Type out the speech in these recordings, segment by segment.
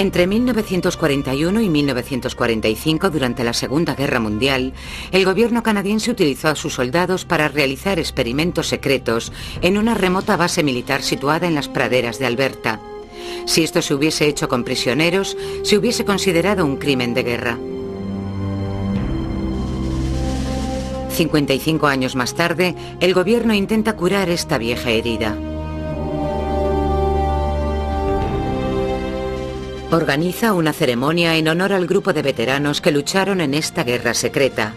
Entre 1941 y 1945, durante la Segunda Guerra Mundial, el gobierno canadiense utilizó a sus soldados para realizar experimentos secretos en una remota base militar situada en las praderas de Alberta. Si esto se hubiese hecho con prisioneros, se hubiese considerado un crimen de guerra. 55 años más tarde, el gobierno intenta curar esta vieja herida. Organiza una ceremonia en honor al grupo de veteranos que lucharon en esta guerra secreta,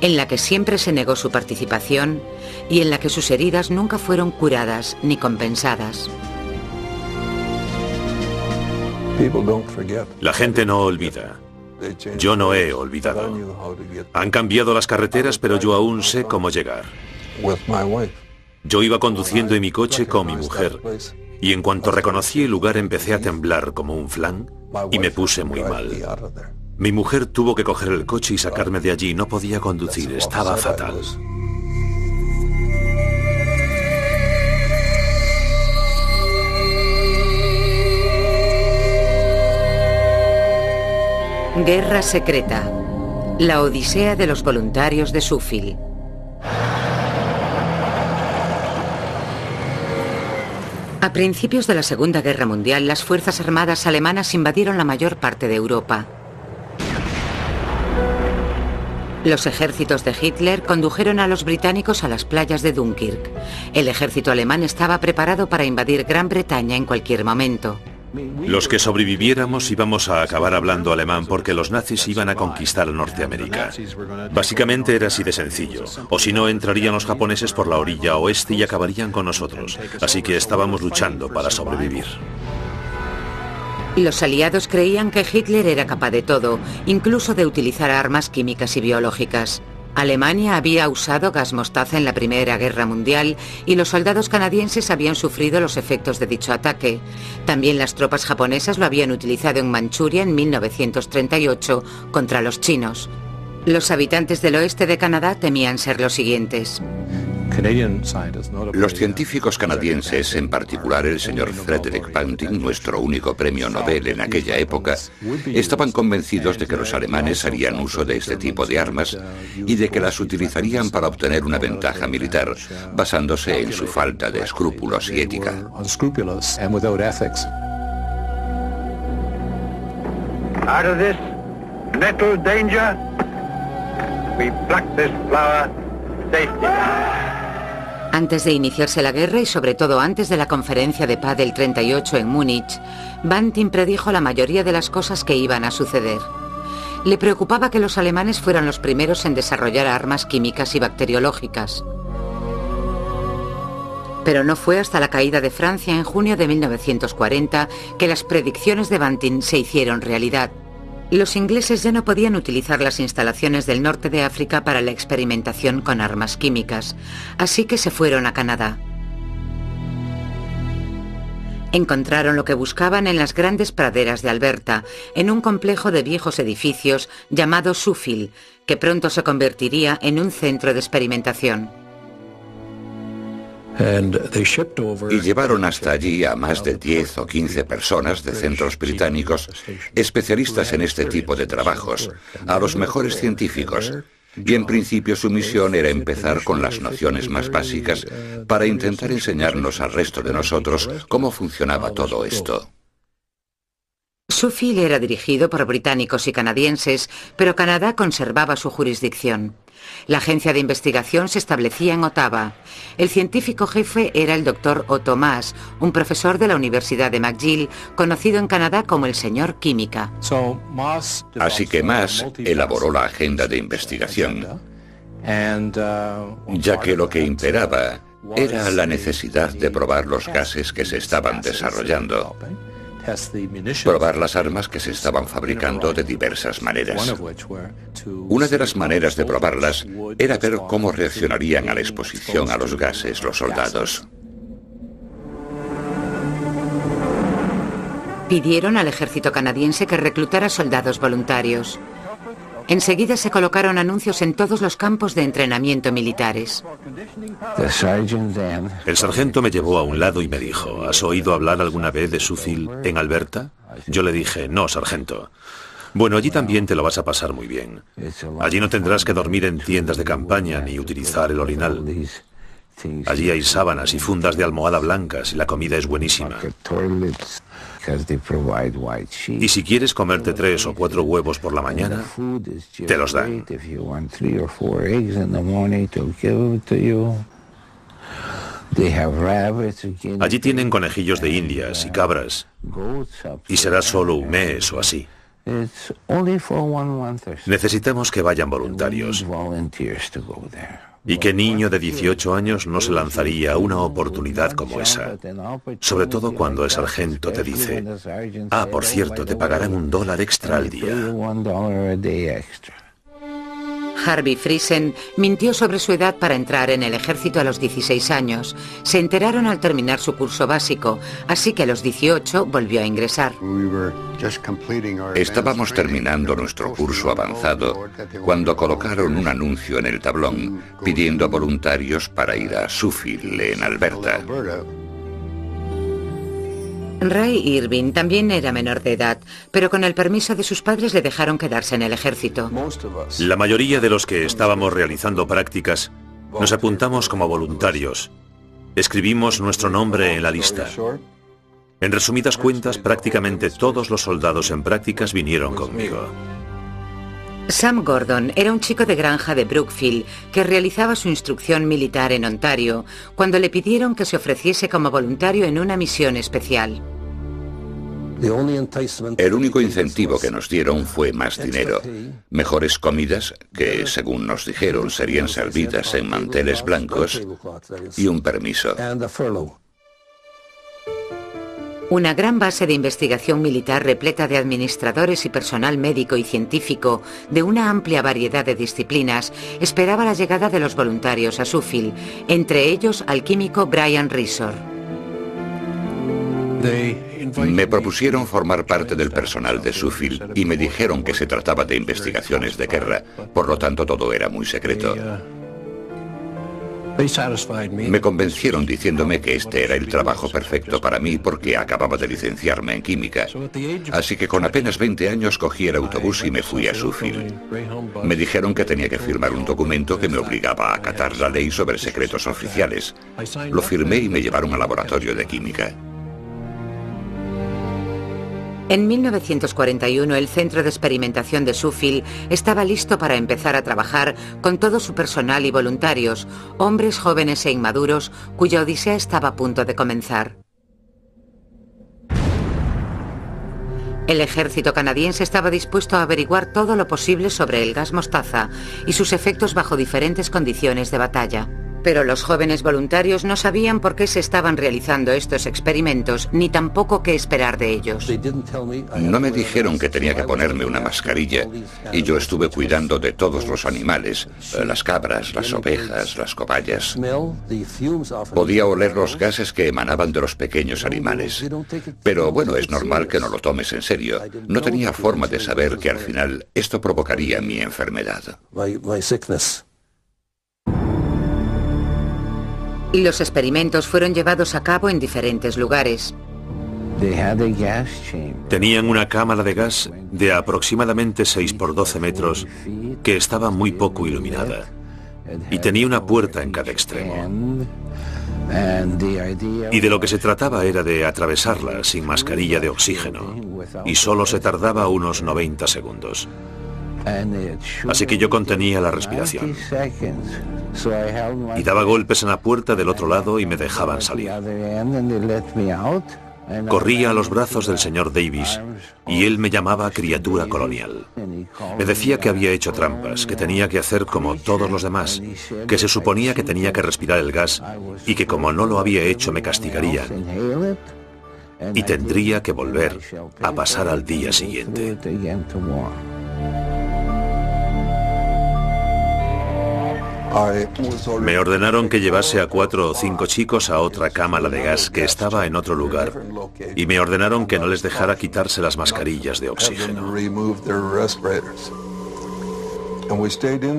en la que siempre se negó su participación y en la que sus heridas nunca fueron curadas ni compensadas. La gente no olvida. Yo no he olvidado. Han cambiado las carreteras, pero yo aún sé cómo llegar. Yo iba conduciendo en mi coche con mi mujer y en cuanto reconocí el lugar empecé a temblar como un flan y me puse muy mal. Mi mujer tuvo que coger el coche y sacarme de allí. No podía conducir, estaba fatal. Guerra Secreta. La Odisea de los Voluntarios de Sufil. A principios de la Segunda Guerra Mundial, las Fuerzas Armadas alemanas invadieron la mayor parte de Europa. Los ejércitos de Hitler condujeron a los británicos a las playas de Dunkirk. El ejército alemán estaba preparado para invadir Gran Bretaña en cualquier momento. Los que sobreviviéramos íbamos a acabar hablando alemán porque los nazis iban a conquistar Norteamérica. Básicamente era así de sencillo. O si no, entrarían los japoneses por la orilla oeste y acabarían con nosotros. Así que estábamos luchando para sobrevivir. Los aliados creían que Hitler era capaz de todo, incluso de utilizar armas químicas y biológicas. Alemania había usado gas mostaza en la Primera Guerra Mundial y los soldados canadienses habían sufrido los efectos de dicho ataque. También las tropas japonesas lo habían utilizado en Manchuria en 1938 contra los chinos. Los habitantes del oeste de Canadá temían ser los siguientes. Los científicos canadienses, en particular el señor Frederick Banting, nuestro único premio Nobel en aquella época, estaban convencidos de que los alemanes harían uso de este tipo de armas y de que las utilizarían para obtener una ventaja militar, basándose en su falta de escrúpulos y ética. Antes de iniciarse la guerra y sobre todo antes de la conferencia de paz del 38 en Múnich, Banting predijo la mayoría de las cosas que iban a suceder. Le preocupaba que los alemanes fueran los primeros en desarrollar armas químicas y bacteriológicas. Pero no fue hasta la caída de Francia en junio de 1940 que las predicciones de Banting se hicieron realidad. Los ingleses ya no podían utilizar las instalaciones del norte de África para la experimentación con armas químicas, así que se fueron a Canadá. Encontraron lo que buscaban en las grandes praderas de Alberta, en un complejo de viejos edificios llamado Sufil, que pronto se convertiría en un centro de experimentación. Y llevaron hasta allí a más de 10 o 15 personas de centros británicos, especialistas en este tipo de trabajos, a los mejores científicos. Y en principio su misión era empezar con las nociones más básicas para intentar enseñarnos al resto de nosotros cómo funcionaba todo esto. Sufil era dirigido por británicos y canadienses, pero Canadá conservaba su jurisdicción. La agencia de investigación se establecía en Ottawa. El científico jefe era el doctor Otto Maas, un profesor de la Universidad de McGill, conocido en Canadá como el señor Química. Así que Maas elaboró la agenda de investigación, ya que lo que imperaba era la necesidad de probar los gases que se estaban desarrollando probar las armas que se estaban fabricando de diversas maneras. Una de las maneras de probarlas era ver cómo reaccionarían a la exposición a los gases los soldados. Pidieron al ejército canadiense que reclutara soldados voluntarios. Enseguida se colocaron anuncios en todos los campos de entrenamiento militares. El sargento me llevó a un lado y me dijo, ¿has oído hablar alguna vez de Sufil en Alberta? Yo le dije, no, sargento. Bueno, allí también te lo vas a pasar muy bien. Allí no tendrás que dormir en tiendas de campaña ni utilizar el orinal. Allí hay sábanas y fundas de almohada blancas y la comida es buenísima. Y si quieres comerte tres o cuatro huevos por la mañana, te los dan. Allí tienen conejillos de indias y cabras. Y será solo un mes o así. Necesitamos que vayan voluntarios. ¿Y qué niño de 18 años no se lanzaría a una oportunidad como esa? Sobre todo cuando el sargento te dice, ah, por cierto, te pagarán un dólar extra al día. Harvey Friesen mintió sobre su edad para entrar en el ejército a los 16 años. Se enteraron al terminar su curso básico, así que a los 18 volvió a ingresar. Estábamos terminando nuestro curso avanzado cuando colocaron un anuncio en el tablón pidiendo voluntarios para ir a Suffield, en Alberta. Ray Irving también era menor de edad, pero con el permiso de sus padres le dejaron quedarse en el ejército. La mayoría de los que estábamos realizando prácticas nos apuntamos como voluntarios. Escribimos nuestro nombre en la lista. En resumidas cuentas, prácticamente todos los soldados en prácticas vinieron conmigo. Sam Gordon era un chico de granja de Brookfield que realizaba su instrucción militar en Ontario cuando le pidieron que se ofreciese como voluntario en una misión especial. El único incentivo que nos dieron fue más dinero, mejores comidas, que según nos dijeron serían servidas en manteles blancos, y un permiso. Una gran base de investigación militar repleta de administradores y personal médico y científico de una amplia variedad de disciplinas esperaba la llegada de los voluntarios a Suffield, entre ellos al químico Brian Risor. Me propusieron formar parte del personal de Suffield y me dijeron que se trataba de investigaciones de guerra, por lo tanto todo era muy secreto. Me convencieron diciéndome que este era el trabajo perfecto para mí porque acababa de licenciarme en química. Así que con apenas 20 años cogí el autobús y me fui a Suffield. Me dijeron que tenía que firmar un documento que me obligaba a acatar la ley sobre secretos oficiales. Lo firmé y me llevaron al laboratorio de química. En 1941 el centro de experimentación de Suffield estaba listo para empezar a trabajar con todo su personal y voluntarios, hombres jóvenes e inmaduros cuya odisea estaba a punto de comenzar. El ejército canadiense estaba dispuesto a averiguar todo lo posible sobre el gas mostaza y sus efectos bajo diferentes condiciones de batalla. Pero los jóvenes voluntarios no sabían por qué se estaban realizando estos experimentos, ni tampoco qué esperar de ellos. No me dijeron que tenía que ponerme una mascarilla, y yo estuve cuidando de todos los animales, eh, las cabras, las ovejas, las cobayas. Podía oler los gases que emanaban de los pequeños animales. Pero bueno, es normal que no lo tomes en serio. No tenía forma de saber que al final esto provocaría mi enfermedad. Y los experimentos fueron llevados a cabo en diferentes lugares. Tenían una cámara de gas de aproximadamente 6 por 12 metros que estaba muy poco iluminada y tenía una puerta en cada extremo. Y de lo que se trataba era de atravesarla sin mascarilla de oxígeno y solo se tardaba unos 90 segundos. Así que yo contenía la respiración. Y daba golpes en la puerta del otro lado y me dejaban salir. Corría a los brazos del señor Davis y él me llamaba criatura colonial. Me decía que había hecho trampas, que tenía que hacer como todos los demás, que se suponía que tenía que respirar el gas y que como no lo había hecho me castigarían. Y tendría que volver a pasar al día siguiente. Me ordenaron que llevase a cuatro o cinco chicos a otra cámara de gas que estaba en otro lugar y me ordenaron que no les dejara quitarse las mascarillas de oxígeno.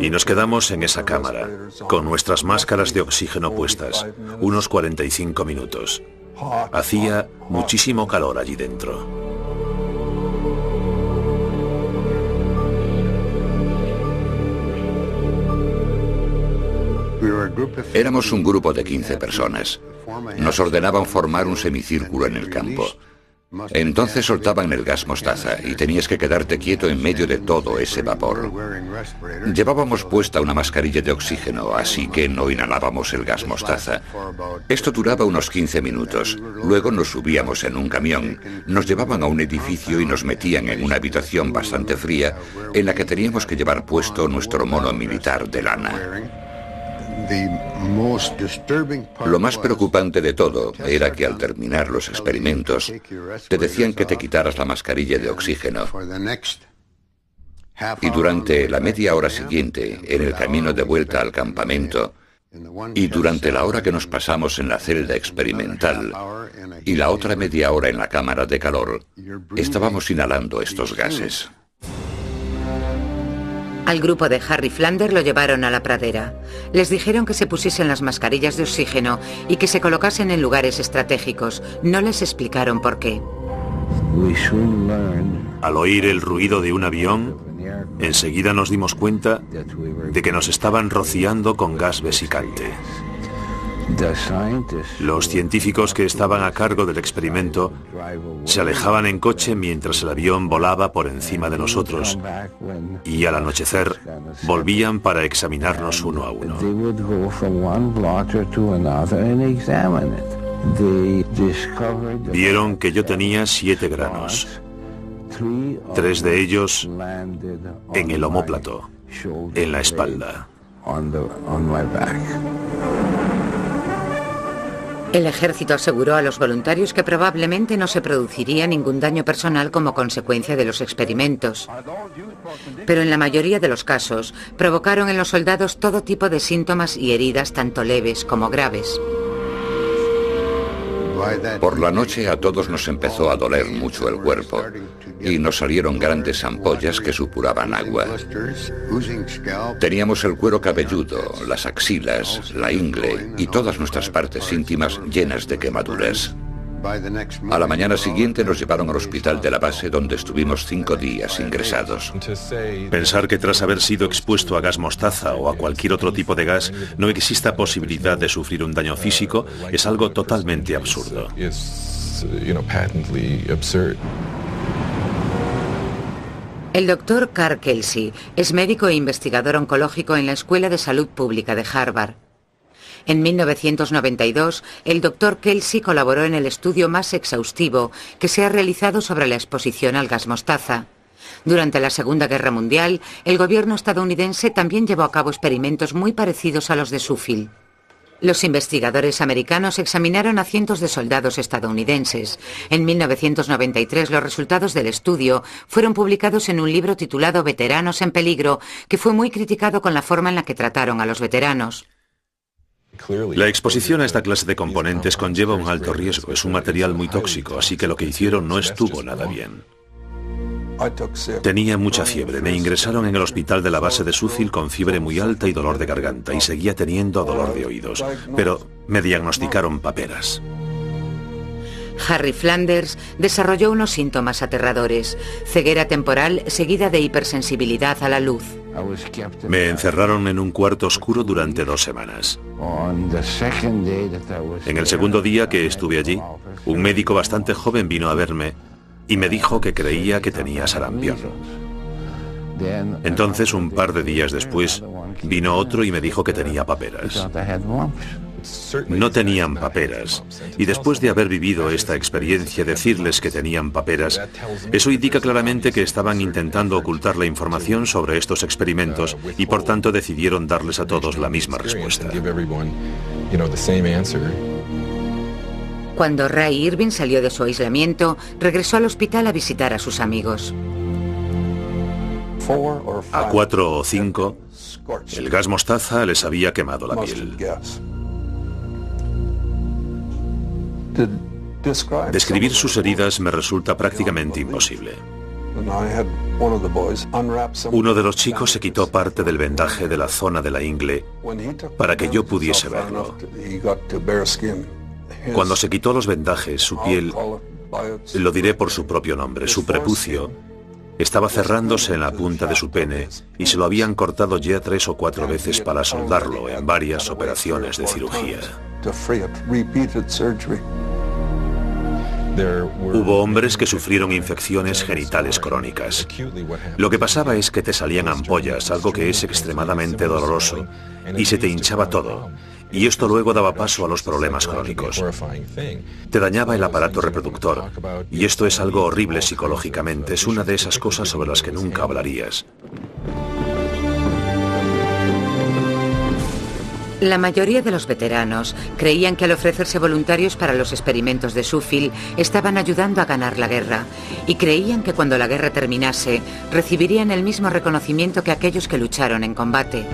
Y nos quedamos en esa cámara, con nuestras máscaras de oxígeno puestas, unos 45 minutos. Hacía muchísimo calor allí dentro. Éramos un grupo de 15 personas. Nos ordenaban formar un semicírculo en el campo. Entonces soltaban el gas mostaza y tenías que quedarte quieto en medio de todo ese vapor. Llevábamos puesta una mascarilla de oxígeno, así que no inhalábamos el gas mostaza. Esto duraba unos 15 minutos. Luego nos subíamos en un camión, nos llevaban a un edificio y nos metían en una habitación bastante fría en la que teníamos que llevar puesto nuestro mono militar de lana. Lo más preocupante de todo era que al terminar los experimentos te decían que te quitaras la mascarilla de oxígeno. Y durante la media hora siguiente, en el camino de vuelta al campamento, y durante la hora que nos pasamos en la celda experimental y la otra media hora en la cámara de calor, estábamos inhalando estos gases. Al grupo de Harry Flander lo llevaron a la pradera. Les dijeron que se pusiesen las mascarillas de oxígeno y que se colocasen en lugares estratégicos. No les explicaron por qué. Al oír el ruido de un avión, enseguida nos dimos cuenta de que nos estaban rociando con gas vesicante. Los científicos que estaban a cargo del experimento se alejaban en coche mientras el avión volaba por encima de nosotros y al anochecer volvían para examinarnos uno a uno. Vieron que yo tenía siete granos, tres de ellos en el homóplato, en la espalda. El ejército aseguró a los voluntarios que probablemente no se produciría ningún daño personal como consecuencia de los experimentos. Pero en la mayoría de los casos provocaron en los soldados todo tipo de síntomas y heridas tanto leves como graves. Por la noche a todos nos empezó a doler mucho el cuerpo y nos salieron grandes ampollas que supuraban agua. Teníamos el cuero cabelludo, las axilas, la ingle y todas nuestras partes íntimas llenas de quemaduras. A la mañana siguiente nos llevaron al hospital de la base donde estuvimos cinco días ingresados. Pensar que tras haber sido expuesto a gas mostaza o a cualquier otro tipo de gas no exista posibilidad de sufrir un daño físico es algo totalmente absurdo. El doctor Carl Kelsey es médico e investigador oncológico en la Escuela de Salud Pública de Harvard. En 1992, el doctor Kelsey colaboró en el estudio más exhaustivo que se ha realizado sobre la exposición al gas mostaza. Durante la Segunda Guerra Mundial, el gobierno estadounidense también llevó a cabo experimentos muy parecidos a los de Sufil. Los investigadores americanos examinaron a cientos de soldados estadounidenses. En 1993 los resultados del estudio fueron publicados en un libro titulado Veteranos en Peligro, que fue muy criticado con la forma en la que trataron a los veteranos. La exposición a esta clase de componentes conlleva un alto riesgo. Es un material muy tóxico, así que lo que hicieron no estuvo nada bien. Tenía mucha fiebre. Me ingresaron en el hospital de la base de Sucil con fiebre muy alta y dolor de garganta y seguía teniendo dolor de oídos. Pero me diagnosticaron paperas. Harry Flanders desarrolló unos síntomas aterradores, ceguera temporal seguida de hipersensibilidad a la luz. Me encerraron en un cuarto oscuro durante dos semanas. En el segundo día que estuve allí, un médico bastante joven vino a verme y me dijo que creía que tenía sarampión. Entonces, un par de días después, vino otro y me dijo que tenía paperas. No tenían paperas. Y después de haber vivido esta experiencia, decirles que tenían paperas, eso indica claramente que estaban intentando ocultar la información sobre estos experimentos y por tanto decidieron darles a todos la misma respuesta. Cuando Ray Irving salió de su aislamiento, regresó al hospital a visitar a sus amigos. A cuatro o cinco, el gas mostaza les había quemado la piel. Describir sus heridas me resulta prácticamente imposible. Uno de los chicos se quitó parte del vendaje de la zona de la ingle para que yo pudiese verlo. Cuando se quitó los vendajes, su piel, lo diré por su propio nombre, su prepucio, Estaba cerrándose en la punta de su pene y se lo habían cortado ya tres o cuatro veces para soldarlo en varias operaciones de cirugía. Hubo hombres que sufrieron infecciones genitales crónicas. Lo que pasaba es que te salían ampollas, algo que es extremadamente doloroso, y se te hinchaba todo. Y esto luego daba paso a los problemas crónicos. Te dañaba el aparato reproductor. Y esto es algo horrible psicológicamente. Es una de esas cosas sobre las que nunca hablarías. La mayoría de los veteranos creían que al ofrecerse voluntarios para los experimentos de Sufil estaban ayudando a ganar la guerra y creían que cuando la guerra terminase recibirían el mismo reconocimiento que aquellos que lucharon en combate.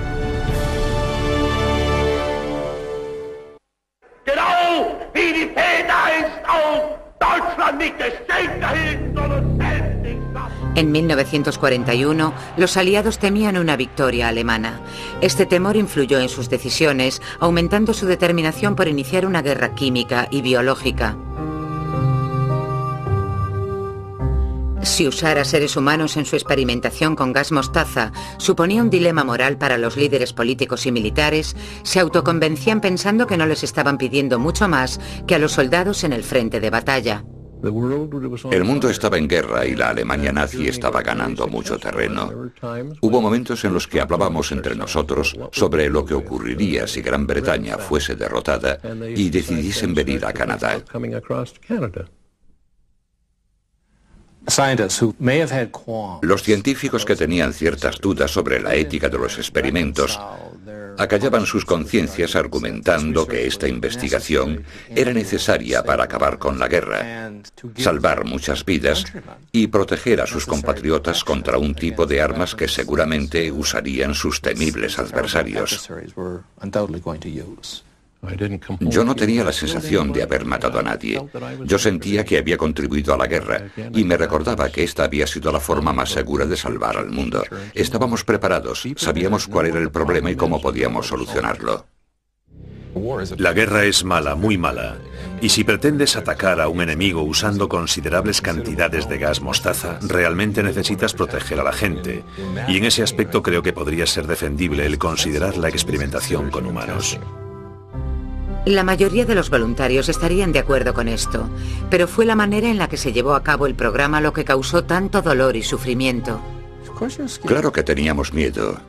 En 1941, los aliados temían una victoria alemana. Este temor influyó en sus decisiones, aumentando su determinación por iniciar una guerra química y biológica. Si usar a seres humanos en su experimentación con gas mostaza suponía un dilema moral para los líderes políticos y militares, se autoconvencían pensando que no les estaban pidiendo mucho más que a los soldados en el frente de batalla. El mundo estaba en guerra y la Alemania nazi estaba ganando mucho terreno. Hubo momentos en los que hablábamos entre nosotros sobre lo que ocurriría si Gran Bretaña fuese derrotada y decidiesen venir a Canadá. Los científicos que tenían ciertas dudas sobre la ética de los experimentos acallaban sus conciencias argumentando que esta investigación era necesaria para acabar con la guerra, salvar muchas vidas y proteger a sus compatriotas contra un tipo de armas que seguramente usarían sus temibles adversarios. Yo no tenía la sensación de haber matado a nadie. Yo sentía que había contribuido a la guerra y me recordaba que esta había sido la forma más segura de salvar al mundo. Estábamos preparados, sabíamos cuál era el problema y cómo podíamos solucionarlo. La guerra es mala, muy mala. Y si pretendes atacar a un enemigo usando considerables cantidades de gas mostaza, realmente necesitas proteger a la gente. Y en ese aspecto creo que podría ser defendible el considerar la experimentación con humanos. La mayoría de los voluntarios estarían de acuerdo con esto, pero fue la manera en la que se llevó a cabo el programa lo que causó tanto dolor y sufrimiento. Claro que teníamos miedo,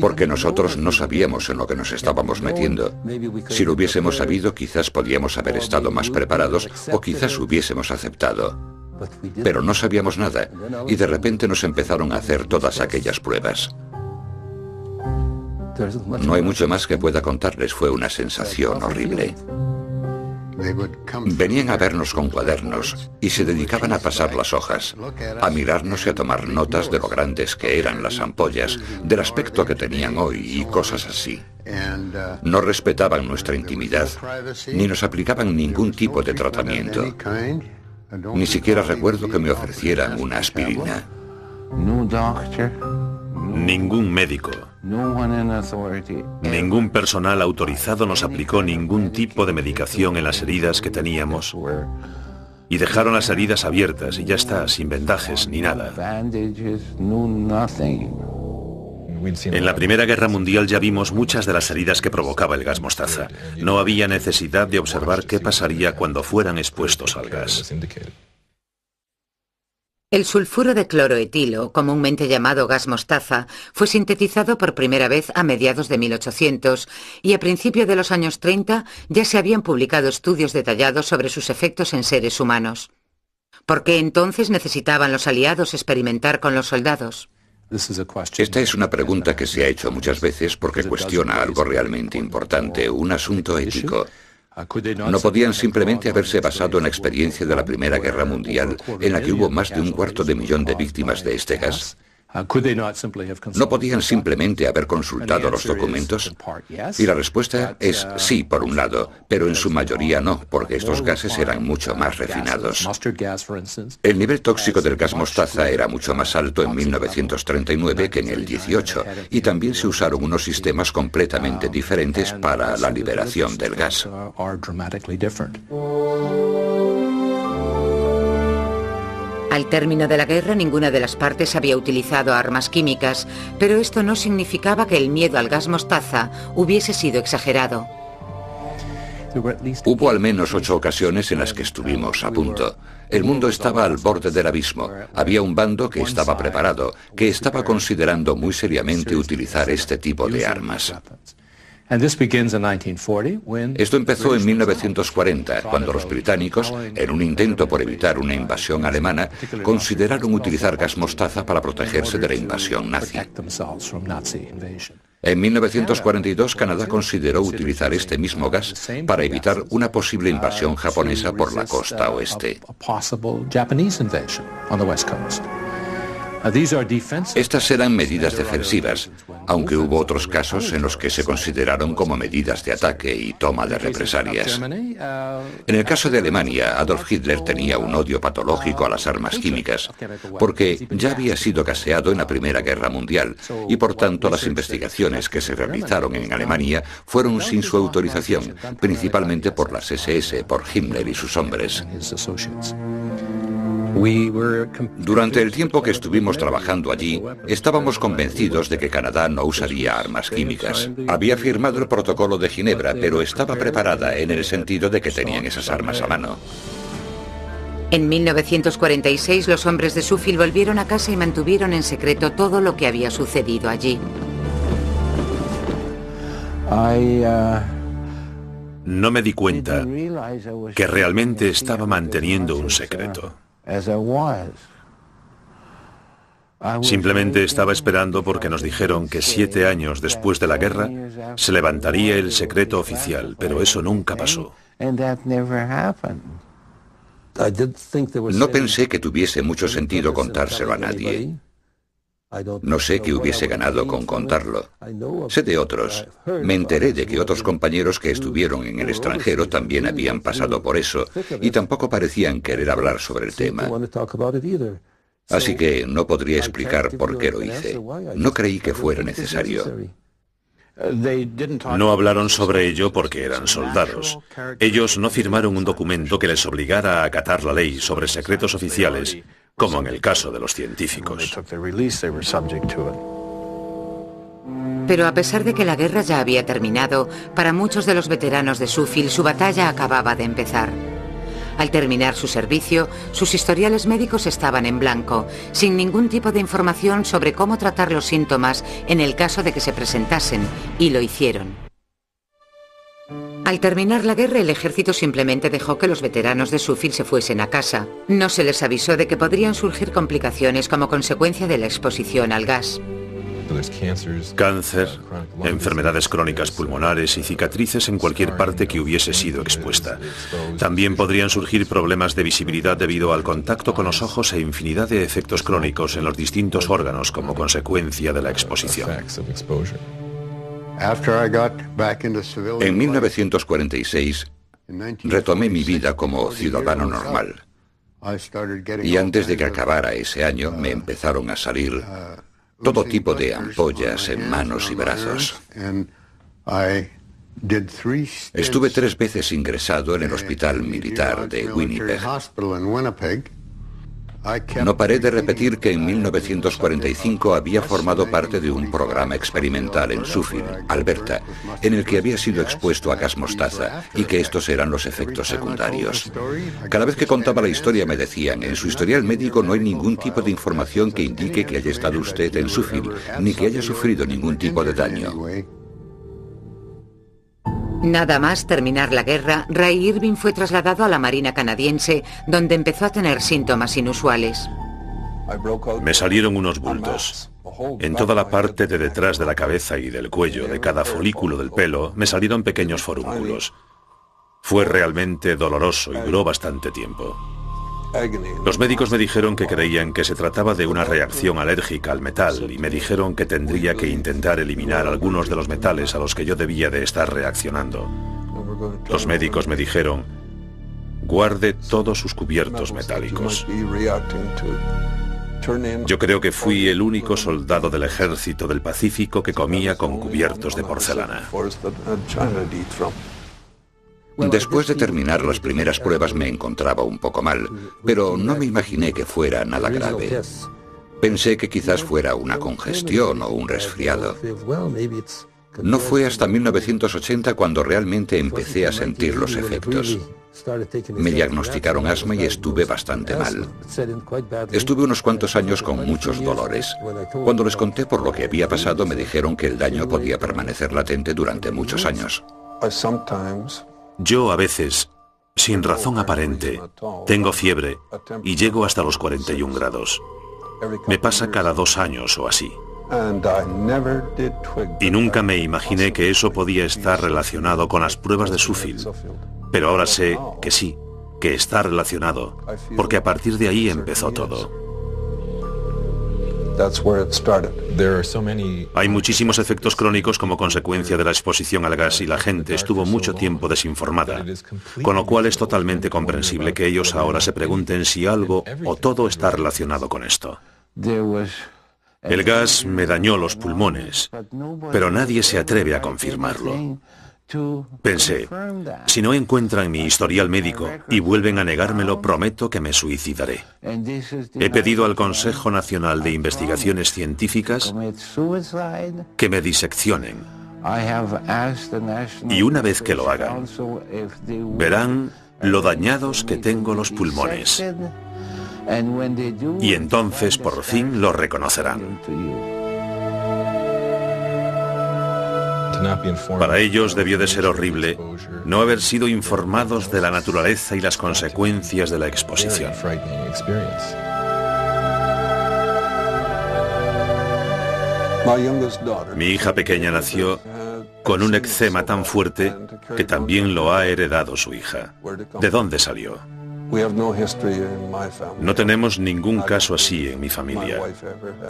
porque nosotros no sabíamos en lo que nos estábamos metiendo. Si lo hubiésemos sabido, quizás podíamos haber estado más preparados o quizás hubiésemos aceptado. Pero no sabíamos nada y de repente nos empezaron a hacer todas aquellas pruebas. No hay mucho más que pueda contarles, fue una sensación horrible. Venían a vernos con cuadernos y se dedicaban a pasar las hojas, a mirarnos y a tomar notas de lo grandes que eran las ampollas, del aspecto que tenían hoy y cosas así. No respetaban nuestra intimidad, ni nos aplicaban ningún tipo de tratamiento. Ni siquiera recuerdo que me ofrecieran una aspirina. Ningún médico, ningún personal autorizado nos aplicó ningún tipo de medicación en las heridas que teníamos y dejaron las heridas abiertas y ya está, sin vendajes ni nada. En la Primera Guerra Mundial ya vimos muchas de las heridas que provocaba el gas mostaza. No había necesidad de observar qué pasaría cuando fueran expuestos al gas. El sulfuro de cloroetilo, comúnmente llamado gas mostaza, fue sintetizado por primera vez a mediados de 1800 y a principios de los años 30 ya se habían publicado estudios detallados sobre sus efectos en seres humanos. ¿Por qué entonces necesitaban los aliados experimentar con los soldados? Esta es una pregunta que se ha hecho muchas veces porque cuestiona algo realmente importante, un asunto ético. No podían simplemente haberse basado en la experiencia de la Primera Guerra Mundial, en la que hubo más de un cuarto de millón de víctimas de este gas. ¿No podían simplemente haber consultado los documentos? Y la respuesta es sí, por un lado, pero en su mayoría no, porque estos gases eran mucho más refinados. El nivel tóxico del gas mostaza era mucho más alto en 1939 que en el 18, y también se usaron unos sistemas completamente diferentes para la liberación del gas. Al término de la guerra ninguna de las partes había utilizado armas químicas, pero esto no significaba que el miedo al gas mostaza hubiese sido exagerado. Hubo al menos ocho ocasiones en las que estuvimos a punto. El mundo estaba al borde del abismo. Había un bando que estaba preparado, que estaba considerando muy seriamente utilizar este tipo de armas. Esto empezó en 1940, cuando los británicos, en un intento por evitar una invasión alemana, consideraron utilizar gas mostaza para protegerse de la invasión nazi. En 1942 Canadá consideró utilizar este mismo gas para evitar una posible invasión japonesa por la costa oeste. Estas eran medidas defensivas, aunque hubo otros casos en los que se consideraron como medidas de ataque y toma de represalias. En el caso de Alemania, Adolf Hitler tenía un odio patológico a las armas químicas, porque ya había sido gaseado en la Primera Guerra Mundial y por tanto las investigaciones que se realizaron en Alemania fueron sin su autorización, principalmente por las SS, por Himmler y sus hombres. Durante el tiempo que estuvimos trabajando allí, estábamos convencidos de que Canadá no usaría armas químicas. Había firmado el protocolo de Ginebra, pero estaba preparada en el sentido de que tenían esas armas a mano. En 1946 los hombres de Sufil volvieron a casa y mantuvieron en secreto todo lo que había sucedido allí. Uh, no me di cuenta que realmente estaba manteniendo un secreto. Simplemente estaba esperando porque nos dijeron que siete años después de la guerra se levantaría el secreto oficial, pero eso nunca pasó. No pensé que tuviese mucho sentido contárselo a nadie. No sé qué hubiese ganado con contarlo. Sé de otros. Me enteré de que otros compañeros que estuvieron en el extranjero también habían pasado por eso y tampoco parecían querer hablar sobre el tema. Así que no podría explicar por qué lo hice. No creí que fuera necesario. No hablaron sobre ello porque eran soldados. Ellos no firmaron un documento que les obligara a acatar la ley sobre secretos oficiales como en el caso de los científicos. Pero a pesar de que la guerra ya había terminado, para muchos de los veteranos de Sufil su batalla acababa de empezar. Al terminar su servicio, sus historiales médicos estaban en blanco, sin ningún tipo de información sobre cómo tratar los síntomas en el caso de que se presentasen, y lo hicieron. Al terminar la guerra, el ejército simplemente dejó que los veteranos de Sufil se fuesen a casa. No se les avisó de que podrían surgir complicaciones como consecuencia de la exposición al gas. Cáncer, enfermedades crónicas pulmonares y cicatrices en cualquier parte que hubiese sido expuesta. También podrían surgir problemas de visibilidad debido al contacto con los ojos e infinidad de efectos crónicos en los distintos órganos como consecuencia de la exposición. En 1946 retomé mi vida como ciudadano normal. Y antes de que acabara ese año me empezaron a salir todo tipo de ampollas en manos y brazos. Estuve tres veces ingresado en el hospital militar de Winnipeg. No paré de repetir que en 1945 había formado parte de un programa experimental en Suffield, Alberta, en el que había sido expuesto a gas mostaza y que estos eran los efectos secundarios. Cada vez que contaba la historia me decían, en su historial médico no hay ningún tipo de información que indique que haya estado usted en Suffield, ni que haya sufrido ningún tipo de daño. Nada más terminar la guerra, Ray Irving fue trasladado a la Marina canadiense, donde empezó a tener síntomas inusuales. Me salieron unos bultos. En toda la parte de detrás de la cabeza y del cuello de cada folículo del pelo me salieron pequeños forúnculos. Fue realmente doloroso y duró bastante tiempo. Los médicos me dijeron que creían que se trataba de una reacción alérgica al metal y me dijeron que tendría que intentar eliminar algunos de los metales a los que yo debía de estar reaccionando. Los médicos me dijeron, guarde todos sus cubiertos metálicos. Yo creo que fui el único soldado del ejército del Pacífico que comía con cubiertos de porcelana. Después de terminar las primeras pruebas me encontraba un poco mal, pero no me imaginé que fuera nada grave. Pensé que quizás fuera una congestión o un resfriado. No fue hasta 1980 cuando realmente empecé a sentir los efectos. Me diagnosticaron asma y estuve bastante mal. Estuve unos cuantos años con muchos dolores. Cuando les conté por lo que había pasado, me dijeron que el daño podía permanecer latente durante muchos años. Yo a veces, sin razón aparente, tengo fiebre y llego hasta los 41 grados. Me pasa cada dos años o así. Y nunca me imaginé que eso podía estar relacionado con las pruebas de Suffield. Pero ahora sé que sí, que está relacionado, porque a partir de ahí empezó todo. Hay muchísimos efectos crónicos como consecuencia de la exposición al gas y la gente estuvo mucho tiempo desinformada, con lo cual es totalmente comprensible que ellos ahora se pregunten si algo o todo está relacionado con esto. El gas me dañó los pulmones, pero nadie se atreve a confirmarlo. Pensé, si no encuentran mi historial médico y vuelven a negármelo, prometo que me suicidaré. He pedido al Consejo Nacional de Investigaciones Científicas que me diseccionen. Y una vez que lo hagan, verán lo dañados que tengo los pulmones. Y entonces por fin lo reconocerán. Para ellos debió de ser horrible no haber sido informados de la naturaleza y las consecuencias de la exposición. Mi hija pequeña nació con un eczema tan fuerte que también lo ha heredado su hija. ¿De dónde salió? No tenemos ningún caso así en mi familia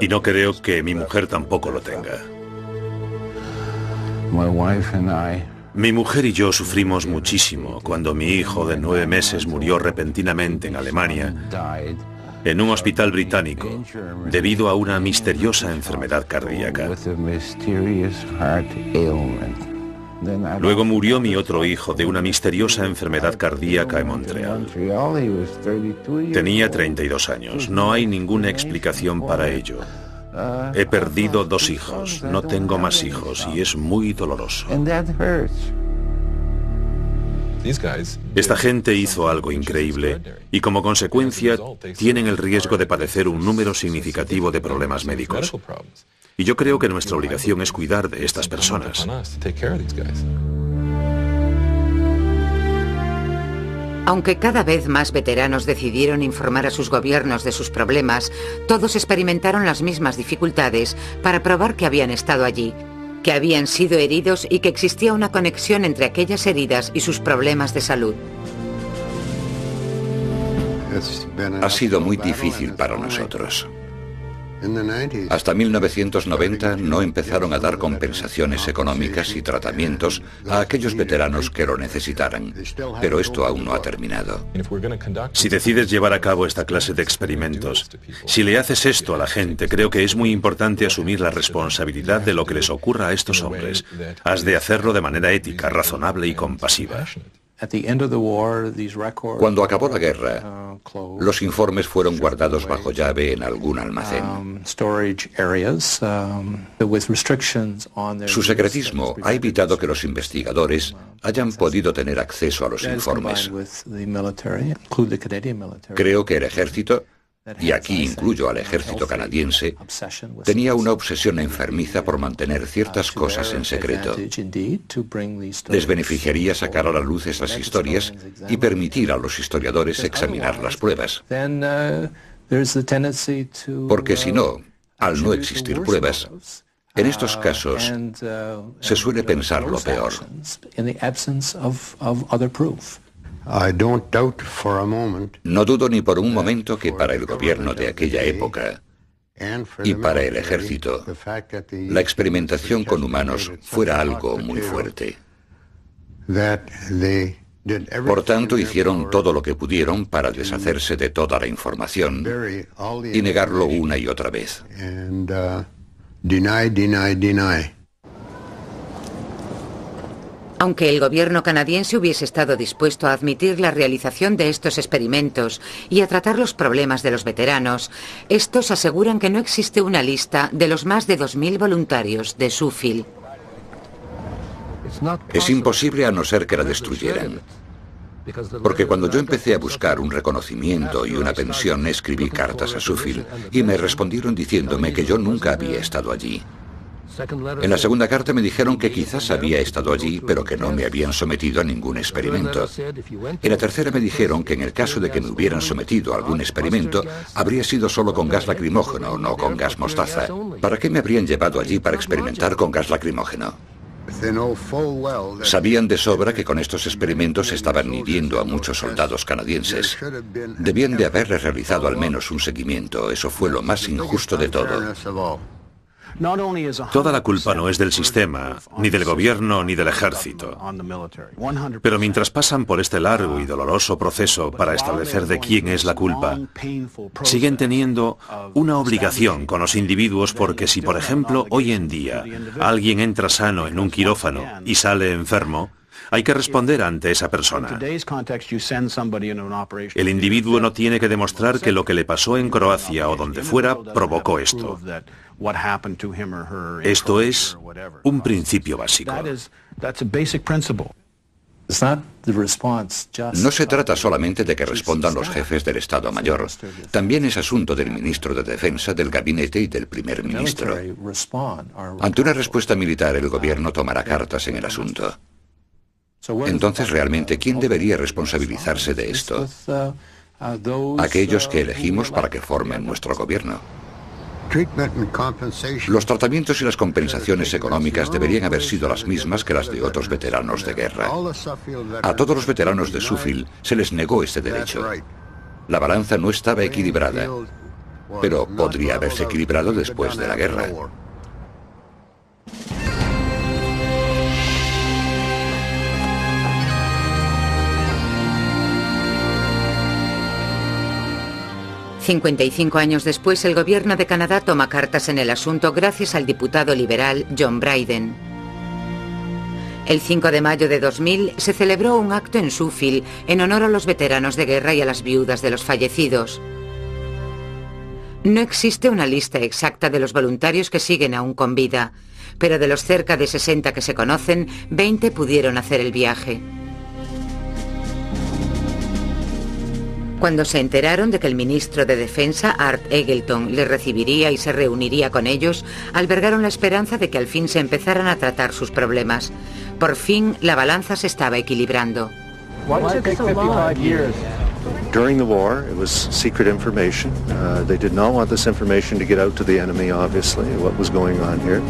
y no creo que mi mujer tampoco lo tenga. Mi mujer y yo sufrimos muchísimo cuando mi hijo de nueve meses murió repentinamente en Alemania, en un hospital británico, debido a una misteriosa enfermedad cardíaca. Luego murió mi otro hijo de una misteriosa enfermedad cardíaca en Montreal. Tenía 32 años. No hay ninguna explicación para ello. He perdido dos hijos, no tengo más hijos y es muy doloroso. Esta gente hizo algo increíble y como consecuencia tienen el riesgo de padecer un número significativo de problemas médicos. Y yo creo que nuestra obligación es cuidar de estas personas. Aunque cada vez más veteranos decidieron informar a sus gobiernos de sus problemas, todos experimentaron las mismas dificultades para probar que habían estado allí, que habían sido heridos y que existía una conexión entre aquellas heridas y sus problemas de salud. Ha sido muy difícil para nosotros. Hasta 1990 no empezaron a dar compensaciones económicas y tratamientos a aquellos veteranos que lo necesitaran, pero esto aún no ha terminado. Si decides llevar a cabo esta clase de experimentos, si le haces esto a la gente, creo que es muy importante asumir la responsabilidad de lo que les ocurra a estos hombres. Has de hacerlo de manera ética, razonable y compasiva. Cuando acabó la guerra, los informes fueron guardados bajo llave en algún almacén. Um, um, Su secretismo ha evitado que los investigadores hayan podido tener acceso a los informes. Creo que el ejército y aquí incluyo al ejército canadiense, tenía una obsesión enfermiza por mantener ciertas cosas en secreto. Les beneficiaría sacar a la luz esas historias y permitir a los historiadores examinar las pruebas. Porque si no, al no existir pruebas, en estos casos se suele pensar lo peor. No dudo ni por un momento que para el gobierno de aquella época y para el ejército, la experimentación con humanos fuera algo muy fuerte. Por tanto, hicieron todo lo que pudieron para deshacerse de toda la información y negarlo una y otra vez. Aunque el gobierno canadiense hubiese estado dispuesto a admitir la realización de estos experimentos y a tratar los problemas de los veteranos, estos aseguran que no existe una lista de los más de 2.000 voluntarios de Sufil. Es imposible a no ser que la destruyeran. Porque cuando yo empecé a buscar un reconocimiento y una pensión, escribí cartas a Sufil y me respondieron diciéndome que yo nunca había estado allí. En la segunda carta me dijeron que quizás había estado allí, pero que no me habían sometido a ningún experimento. En la tercera me dijeron que en el caso de que me hubieran sometido a algún experimento, habría sido solo con gas lacrimógeno, no con gas mostaza. ¿Para qué me habrían llevado allí para experimentar con gas lacrimógeno? Sabían de sobra que con estos experimentos estaban hiriendo a muchos soldados canadienses. Debían de haberles realizado al menos un seguimiento. Eso fue lo más injusto de todo. Toda la culpa no es del sistema, ni del gobierno, ni del ejército. Pero mientras pasan por este largo y doloroso proceso para establecer de quién es la culpa, siguen teniendo una obligación con los individuos porque si, por ejemplo, hoy en día alguien entra sano en un quirófano y sale enfermo, hay que responder ante esa persona. El individuo no tiene que demostrar que lo que le pasó en Croacia o donde fuera provocó esto. Esto es un principio básico. No se trata solamente de que respondan los jefes del Estado Mayor. También es asunto del ministro de Defensa, del gabinete y del primer ministro. Ante una respuesta militar, el gobierno tomará cartas en el asunto. Entonces, realmente, ¿quién debería responsabilizarse de esto? Aquellos que elegimos para que formen nuestro gobierno. Los tratamientos y las compensaciones económicas deberían haber sido las mismas que las de otros veteranos de guerra. A todos los veteranos de Sufil se les negó este derecho. La balanza no estaba equilibrada, pero podría haberse equilibrado después de la guerra. 55 años después, el gobierno de Canadá toma cartas en el asunto gracias al diputado liberal John Bryden. El 5 de mayo de 2000 se celebró un acto en Sufil en honor a los veteranos de guerra y a las viudas de los fallecidos. No existe una lista exacta de los voluntarios que siguen aún con vida, pero de los cerca de 60 que se conocen, 20 pudieron hacer el viaje. Cuando se enteraron de que el ministro de Defensa, Art Eggleton, les recibiría y se reuniría con ellos, albergaron la esperanza de que al fin se empezaran a tratar sus problemas. Por fin, la balanza se estaba equilibrando. During the war, it was secret information. Uh, they did not want this information to get out to the enemy, obviously, what was going on here.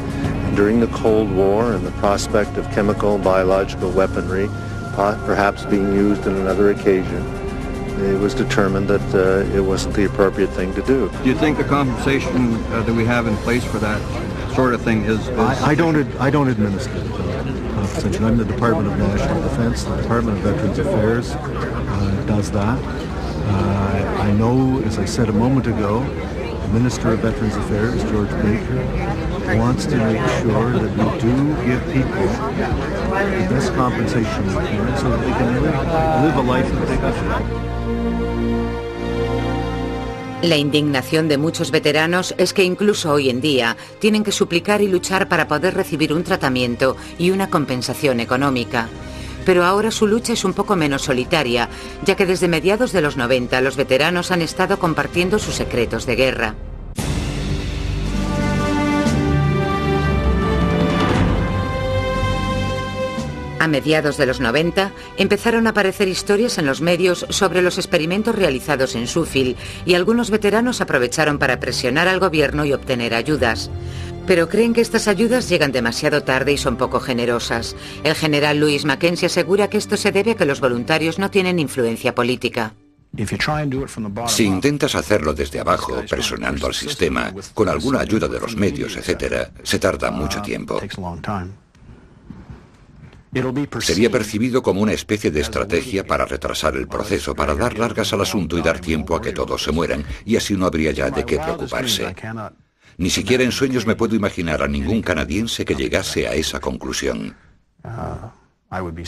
And during the Cold War and the prospect of chemical and biological weaponry perhaps being used in another occasion, it was determined that uh, it wasn't the appropriate thing to do. Do you think the compensation uh, that we have in place for that sort of thing is? is I, I, don't. I don't administer the compensation. I'm the Department of National Defense. The Department of Veterans Affairs uh, does that. Uh, I know, as I said a moment ago, the Minister of Veterans Affairs, George Baker, La indignación de muchos veteranos es que incluso hoy en día tienen que suplicar y luchar para poder recibir un tratamiento y una compensación económica. Pero ahora su lucha es un poco menos solitaria, ya que desde mediados de los 90 los veteranos han estado compartiendo sus secretos de guerra. A mediados de los 90 empezaron a aparecer historias en los medios sobre los experimentos realizados en Sufil y algunos veteranos aprovecharon para presionar al gobierno y obtener ayudas. Pero creen que estas ayudas llegan demasiado tarde y son poco generosas. El general Louis Mackenzie asegura que esto se debe a que los voluntarios no tienen influencia política. Si intentas hacerlo desde abajo, presionando al sistema, con alguna ayuda de los medios, etc., se tarda mucho tiempo. Sería percibido como una especie de estrategia para retrasar el proceso, para dar largas al asunto y dar tiempo a que todos se mueran, y así no habría ya de qué preocuparse. Ni siquiera en sueños me puedo imaginar a ningún canadiense que llegase a esa conclusión.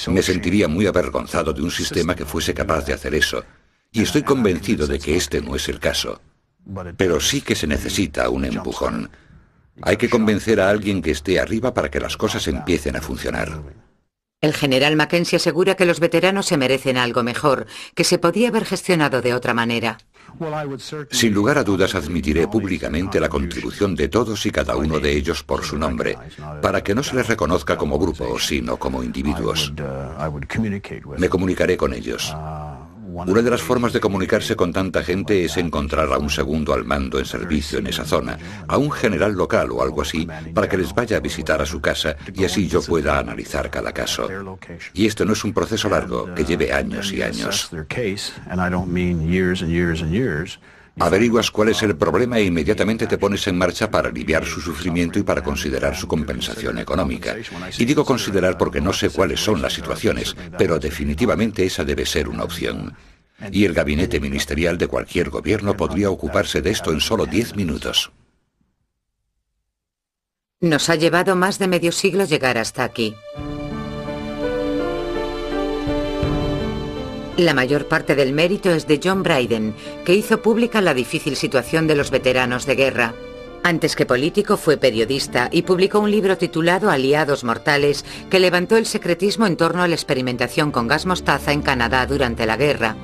Me sentiría muy avergonzado de un sistema que fuese capaz de hacer eso, y estoy convencido de que este no es el caso. Pero sí que se necesita un empujón. Hay que convencer a alguien que esté arriba para que las cosas empiecen a funcionar. El general Mackenzie asegura que los veteranos se merecen algo mejor, que se podía haber gestionado de otra manera. Sin lugar a dudas admitiré públicamente la contribución de todos y cada uno de ellos por su nombre, para que no se les reconozca como grupo, sino como individuos. Me comunicaré con ellos. Una de las formas de comunicarse con tanta gente es encontrar a un segundo al mando en servicio en esa zona, a un general local o algo así, para que les vaya a visitar a su casa y así yo pueda analizar cada caso. Y esto no es un proceso largo, que lleve años y años. Averiguas cuál es el problema e inmediatamente te pones en marcha para aliviar su sufrimiento y para considerar su compensación económica. Y digo considerar porque no sé cuáles son las situaciones, pero definitivamente esa debe ser una opción. Y el gabinete ministerial de cualquier gobierno podría ocuparse de esto en solo diez minutos. Nos ha llevado más de medio siglo llegar hasta aquí. La mayor parte del mérito es de John Bryden, que hizo pública la difícil situación de los veteranos de guerra. Antes que político fue periodista y publicó un libro titulado Aliados Mortales que levantó el secretismo en torno a la experimentación con gas mostaza en Canadá durante la guerra.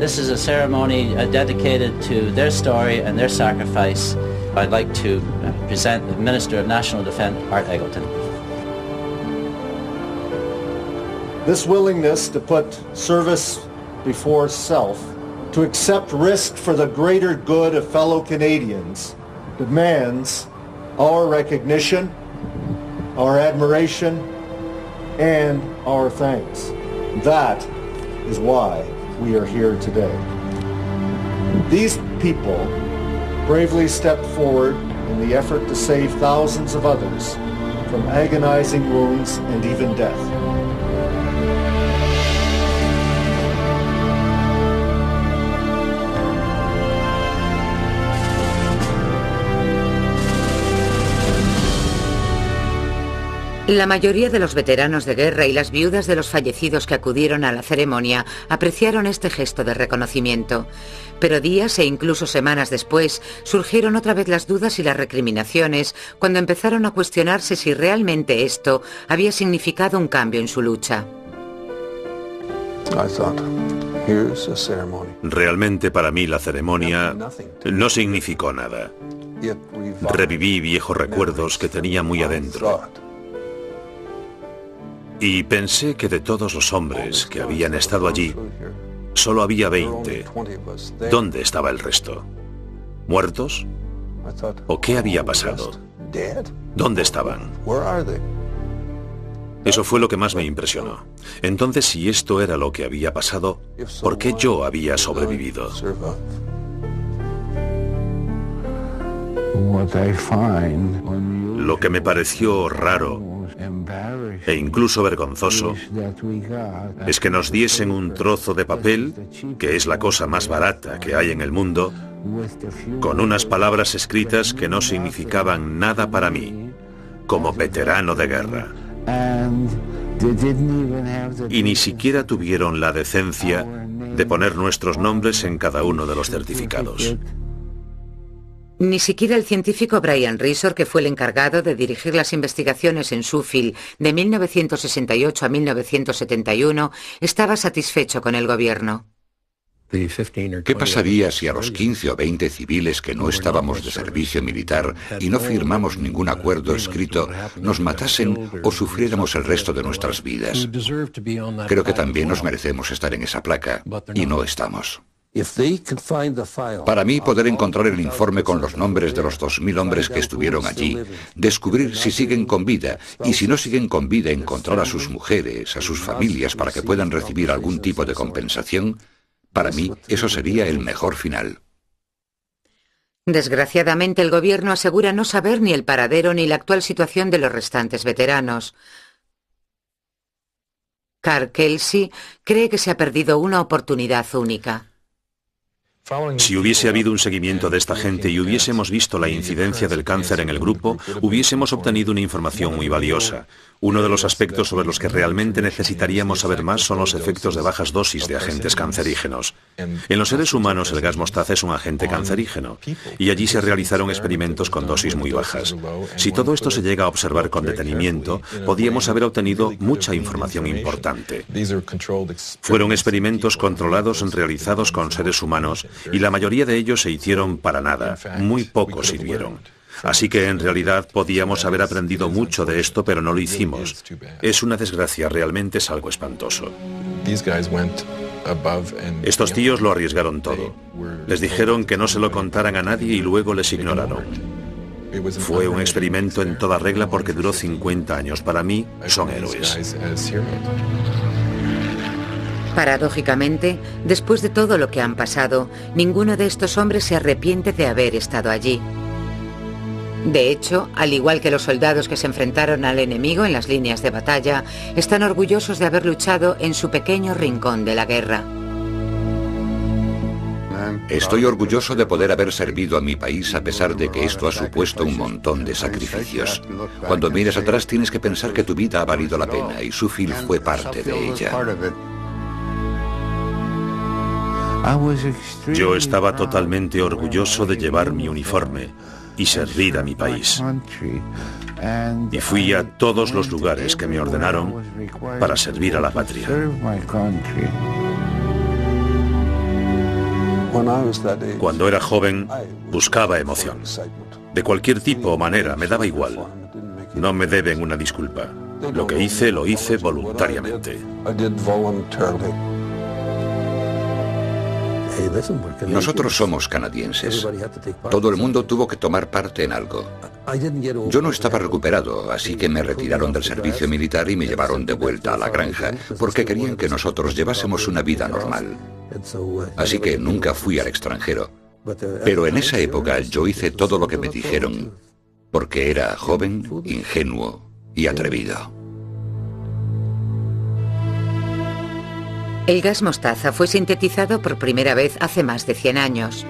This is a ceremony uh, dedicated to their story and their sacrifice. I'd like to uh, present the Minister of National Defence, Art Eggleton. This willingness to put service before self, to accept risk for the greater good of fellow Canadians, demands our recognition, our admiration, and our thanks. That is why we are here today. These people bravely stepped forward in the effort to save thousands of others from agonizing wounds and even death. La mayoría de los veteranos de guerra y las viudas de los fallecidos que acudieron a la ceremonia apreciaron este gesto de reconocimiento. Pero días e incluso semanas después surgieron otra vez las dudas y las recriminaciones cuando empezaron a cuestionarse si realmente esto había significado un cambio en su lucha. Realmente para mí la ceremonia no significó nada. Reviví viejos recuerdos que tenía muy adentro. Y pensé que de todos los hombres que habían estado allí, solo había 20. ¿Dónde estaba el resto? ¿Muertos? ¿O qué había pasado? ¿Dónde estaban? Eso fue lo que más me impresionó. Entonces, si esto era lo que había pasado, ¿por qué yo había sobrevivido? Lo que me pareció raro e incluso vergonzoso es que nos diesen un trozo de papel, que es la cosa más barata que hay en el mundo, con unas palabras escritas que no significaban nada para mí, como veterano de guerra. Y ni siquiera tuvieron la decencia de poner nuestros nombres en cada uno de los certificados. Ni siquiera el científico Brian Risor, que fue el encargado de dirigir las investigaciones en Sufil de 1968 a 1971, estaba satisfecho con el gobierno. ¿Qué pasaría si a los 15 o 20 civiles que no estábamos de servicio militar y no firmamos ningún acuerdo escrito nos matasen o sufriéramos el resto de nuestras vidas? Creo que también nos merecemos estar en esa placa y no estamos. Para mí, poder encontrar el informe con los nombres de los 2.000 hombres que estuvieron allí, descubrir si siguen con vida y si no siguen con vida, encontrar a sus mujeres, a sus familias para que puedan recibir algún tipo de compensación, para mí eso sería el mejor final. Desgraciadamente, el gobierno asegura no saber ni el paradero ni la actual situación de los restantes veteranos. Carl Kelsey cree que se ha perdido una oportunidad única. Si hubiese habido un seguimiento de esta gente y hubiésemos visto la incidencia del cáncer en el grupo, hubiésemos obtenido una información muy valiosa. Uno de los aspectos sobre los que realmente necesitaríamos saber más son los efectos de bajas dosis de agentes cancerígenos. En los seres humanos el gas mostaza es un agente cancerígeno y allí se realizaron experimentos con dosis muy bajas. Si todo esto se llega a observar con detenimiento, podíamos haber obtenido mucha información importante. Fueron experimentos controlados realizados con seres humanos y la mayoría de ellos se hicieron para nada, muy pocos sirvieron. Así que en realidad podíamos haber aprendido mucho de esto, pero no lo hicimos. Es una desgracia, realmente es algo espantoso. Estos tíos lo arriesgaron todo. Les dijeron que no se lo contaran a nadie y luego les ignoraron. Fue un experimento en toda regla porque duró 50 años. Para mí, son héroes. Paradójicamente, después de todo lo que han pasado, ninguno de estos hombres se arrepiente de haber estado allí. De hecho, al igual que los soldados que se enfrentaron al enemigo en las líneas de batalla, están orgullosos de haber luchado en su pequeño rincón de la guerra. Estoy orgulloso de poder haber servido a mi país a pesar de que esto ha supuesto un montón de sacrificios. Cuando mires atrás tienes que pensar que tu vida ha valido la pena y Sufil fue parte de ella. Yo estaba totalmente orgulloso de llevar mi uniforme y servir a mi país. Y fui a todos los lugares que me ordenaron para servir a la patria. Cuando era joven, buscaba emoción. De cualquier tipo o manera, me daba igual. No me deben una disculpa. Lo que hice, lo hice voluntariamente. Nosotros somos canadienses. Todo el mundo tuvo que tomar parte en algo. Yo no estaba recuperado, así que me retiraron del servicio militar y me llevaron de vuelta a la granja, porque querían que nosotros llevásemos una vida normal. Así que nunca fui al extranjero. Pero en esa época yo hice todo lo que me dijeron, porque era joven, ingenuo y atrevido. El gas mostaza fue sintetizado por primera vez hace más de 100 años.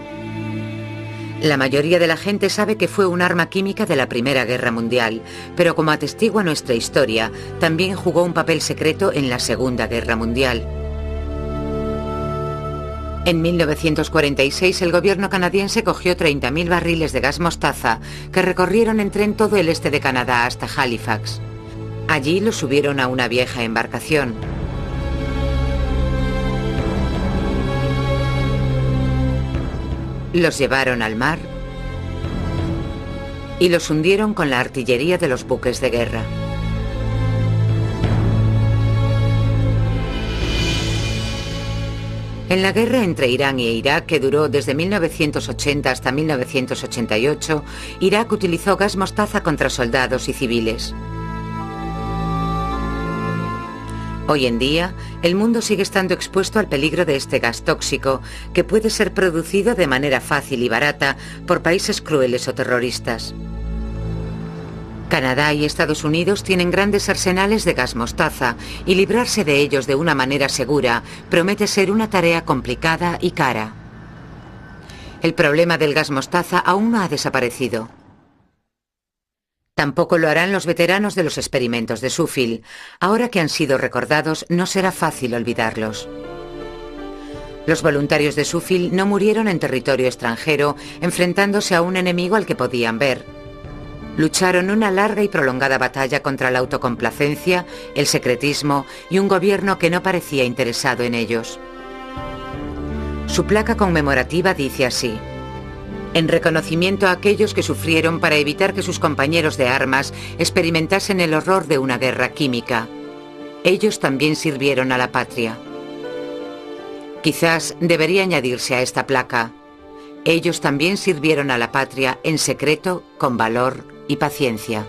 La mayoría de la gente sabe que fue un arma química de la Primera Guerra Mundial, pero como atestigua nuestra historia, también jugó un papel secreto en la Segunda Guerra Mundial. En 1946 el gobierno canadiense cogió 30.000 barriles de gas mostaza que recorrieron en tren todo el este de Canadá hasta Halifax. Allí los subieron a una vieja embarcación. Los llevaron al mar y los hundieron con la artillería de los buques de guerra. En la guerra entre Irán e Irak, que duró desde 1980 hasta 1988, Irak utilizó gas mostaza contra soldados y civiles. Hoy en día, el mundo sigue estando expuesto al peligro de este gas tóxico, que puede ser producido de manera fácil y barata por países crueles o terroristas. Canadá y Estados Unidos tienen grandes arsenales de gas mostaza y librarse de ellos de una manera segura promete ser una tarea complicada y cara. El problema del gas mostaza aún no ha desaparecido. Tampoco lo harán los veteranos de los experimentos de Sufil. Ahora que han sido recordados, no será fácil olvidarlos. Los voluntarios de Sufil no murieron en territorio extranjero enfrentándose a un enemigo al que podían ver. Lucharon una larga y prolongada batalla contra la autocomplacencia, el secretismo y un gobierno que no parecía interesado en ellos. Su placa conmemorativa dice así en reconocimiento a aquellos que sufrieron para evitar que sus compañeros de armas experimentasen el horror de una guerra química. Ellos también sirvieron a la patria. Quizás debería añadirse a esta placa. Ellos también sirvieron a la patria en secreto, con valor y paciencia.